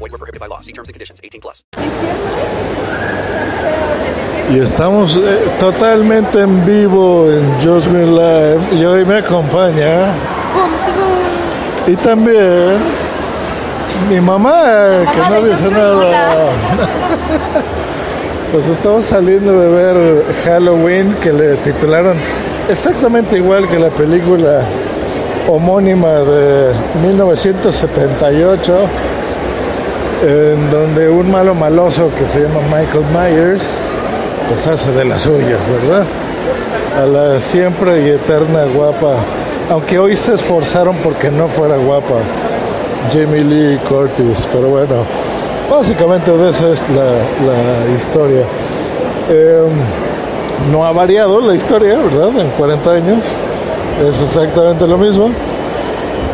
Void were prohibited by law. See terms and conditions. 18 plus. Y estamos eh, totalmente en vivo en Just Green Live y hoy me acompaña y también mi mamá, eh, que no dice nada. pues estamos saliendo de ver Halloween que le titularon exactamente igual que la película homónima de 1978 en donde un malo maloso que se llama Michael Myers pues hace de las suyas, ¿verdad? A la siempre y eterna guapa, aunque hoy se esforzaron porque no fuera guapa, Jamie Lee Curtis, pero bueno, básicamente de eso es la, historia. Eh, no ha variado la historia, ¿verdad? En 40 años es exactamente lo mismo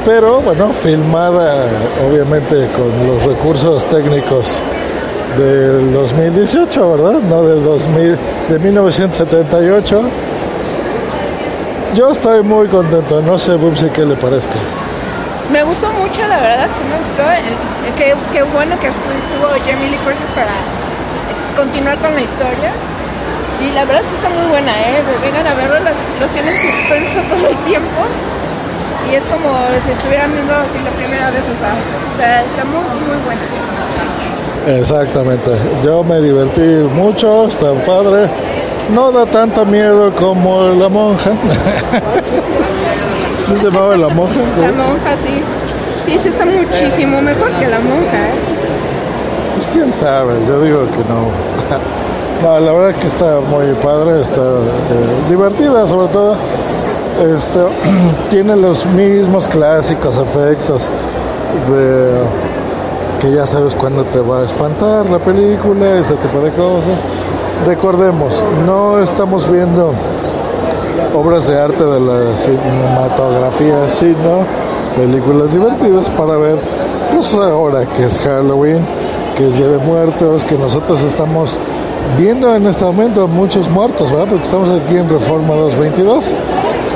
pero bueno, filmada obviamente con los recursos técnicos del 2018, ¿verdad? No del 2000, de 1978. Yo estoy muy contento, no sé, Bubsy, qué le parezca. Me gustó mucho, la verdad, sí me gustó. Eh, eh, Qué, qué bueno que estu- estuvo Jamie Lee Curtis para continuar con la historia. Y la verdad sí está muy buena, ¿eh? Vengan a verlo, las- los tienen en suspenso todo el tiempo. Y es como si estuvieran viendo así la primera vez, o sea, está, está muy, muy buena. Exactamente, yo me divertí mucho, está padre. No da tanto miedo como la monja. ¿Sí se llamaba la monja? La monja, sí. Sí, sí está muchísimo mejor que la monja, ¿eh? Pues quién sabe, yo digo que no. No, la verdad es que está muy padre, está eh, divertida sobre todo. Este, tiene los mismos clásicos efectos de que ya sabes cuándo te va a espantar la película, ese tipo de cosas. Recordemos, no estamos viendo obras de arte de la cinematografía, sino películas divertidas para ver, pues ahora que es Halloween, que es Día de Muertos, que nosotros estamos viendo en este momento muchos muertos, ¿verdad? Porque estamos aquí en Reforma 222,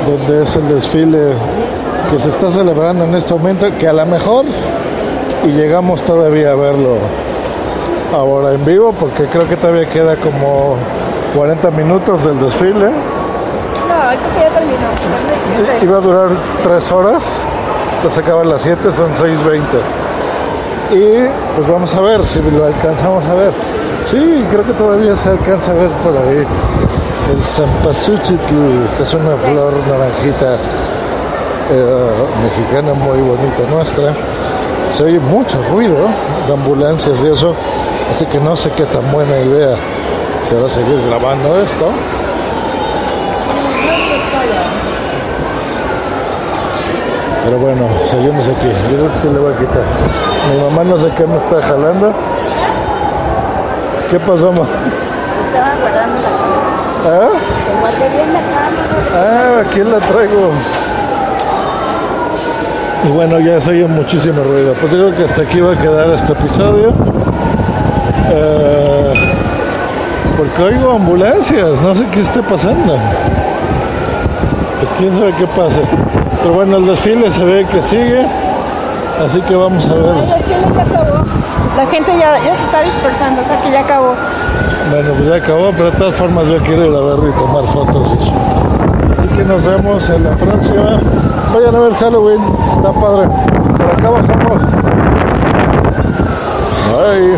donde es el desfile que se está celebrando en este momento, que a lo mejor y llegamos todavía a verlo ahora en vivo, porque creo que todavía queda como 40 minutos del desfile. No, creo que ya terminó. Iba a durar 3 horas, entonces acaba a las 7, son 6.20. Y pues vamos a ver si lo alcanzamos a ver. Sí, creo que todavía se alcanza a ver por ahí el Zampasuchitl, que es una flor naranjita eh, mexicana muy bonita nuestra. Se oye mucho ruido de ambulancias y eso, así que no sé qué tan buena idea será seguir grabando esto. Pero bueno, seguimos aquí. Yo creo que sí le voy a quitar. Mi mamá no sé qué me está jalando. ¿Qué pasó, mamá? Estaba guardando la. ¿Ah? Te guardé bien la. Ah, aquí la traigo. Y bueno, ya se oye muchísimo ruido. Pues yo creo que hasta aquí va a quedar este episodio. Eh, porque oigo ambulancias, no sé qué esté pasando. Pues quién sabe qué pase. Pero bueno, el desfile se ve que sigue. Así que vamos a ver. El desfile ya acabó. La gente ya, ya se está dispersando, o sea que ya acabó. Bueno, pues ya acabó, pero de todas formas yo quiero ir a verlo y tomar fotos y eso. Así que nos vemos en la próxima. Vayan a ver Halloween, está padre. Por acá bajamos. Bye.